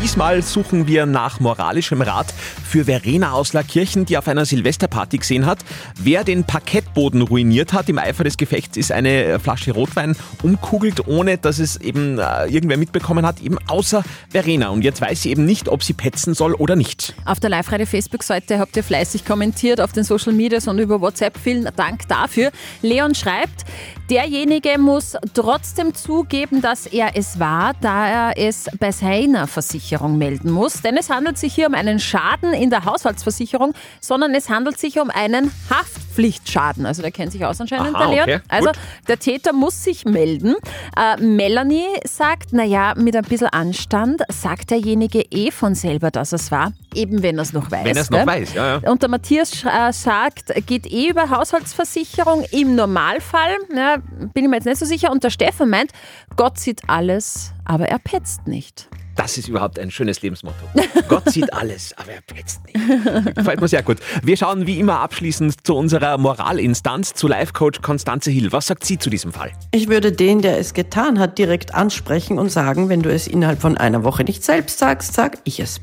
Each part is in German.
Diesmal suchen wir nach moralischem Rat für Verena aus Lackirchen, die auf einer Silvesterparty gesehen hat. Wer den Parkettboden ruiniert hat im Eifer des Gefechts, ist eine Flasche Rotwein umkugelt, ohne dass es eben äh, irgendwer mitbekommen hat, eben außer Verena. Und jetzt weiß sie eben nicht, ob sie petzen soll oder nicht. Auf der Live-Radio Facebook-Seite habt ihr fleißig kommentiert, auf den Social Medias und über WhatsApp. Vielen Dank dafür. Leon schreibt, derjenige muss trotzdem zugeben, dass er es war, da er es bei seiner Versicherung melden muss. Denn es handelt sich hier um einen Schaden in der Haushaltsversicherung, sondern es handelt sich um einen Haftpflichtschaden. Also der kennt sich aus anscheinend, Aha, der Leon. okay, Also gut. der Täter muss sich melden. Äh, Melanie sagt, naja, mit ein bisschen Anstand sagt derjenige eh von selber, dass es war, eben wenn er es noch weiß. Wenn er es noch weiß, ja, ja. Und der Matthias äh, sagt, geht eh über Haushaltsversicherung im Normalfall. Ja, bin ich mir jetzt nicht so sicher. Und der Stefan meint, Gott sieht alles, aber er petzt nicht. Das ist überhaupt ein schönes Lebensmotto. Gott sieht alles, aber er petzt nicht. Gefällt mir sehr gut. Wir schauen wie immer abschließend zu unserer Moralinstanz, zu Life-Coach Konstanze Hill. Was sagt sie zu diesem Fall? Ich würde den, der es getan hat, direkt ansprechen und sagen, wenn du es innerhalb von einer Woche nicht selbst sagst, sag ich es.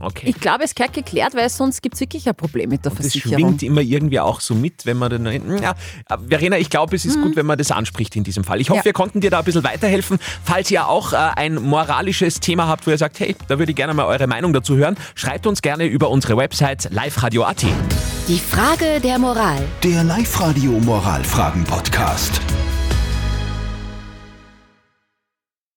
Okay. Ich glaube, es gehört geklärt, weil sonst gibt es wirklich ein Problem mit der Das Versicherung. schwingt immer irgendwie auch so mit, wenn man dann. Ja, Verena, ich glaube, es ist gut, wenn man das anspricht in diesem Fall. Ich hoffe, Mhm. Ja. wir konnten dir da ein bisschen weiterhelfen. Falls ihr auch äh, ein moralisches Thema habt, wo ihr sagt, hey, da würde ich gerne mal eure Meinung dazu hören, schreibt uns gerne über unsere Website liveradio.at. Die Frage der Moral. Der Live-Radio Moralfragen-Podcast.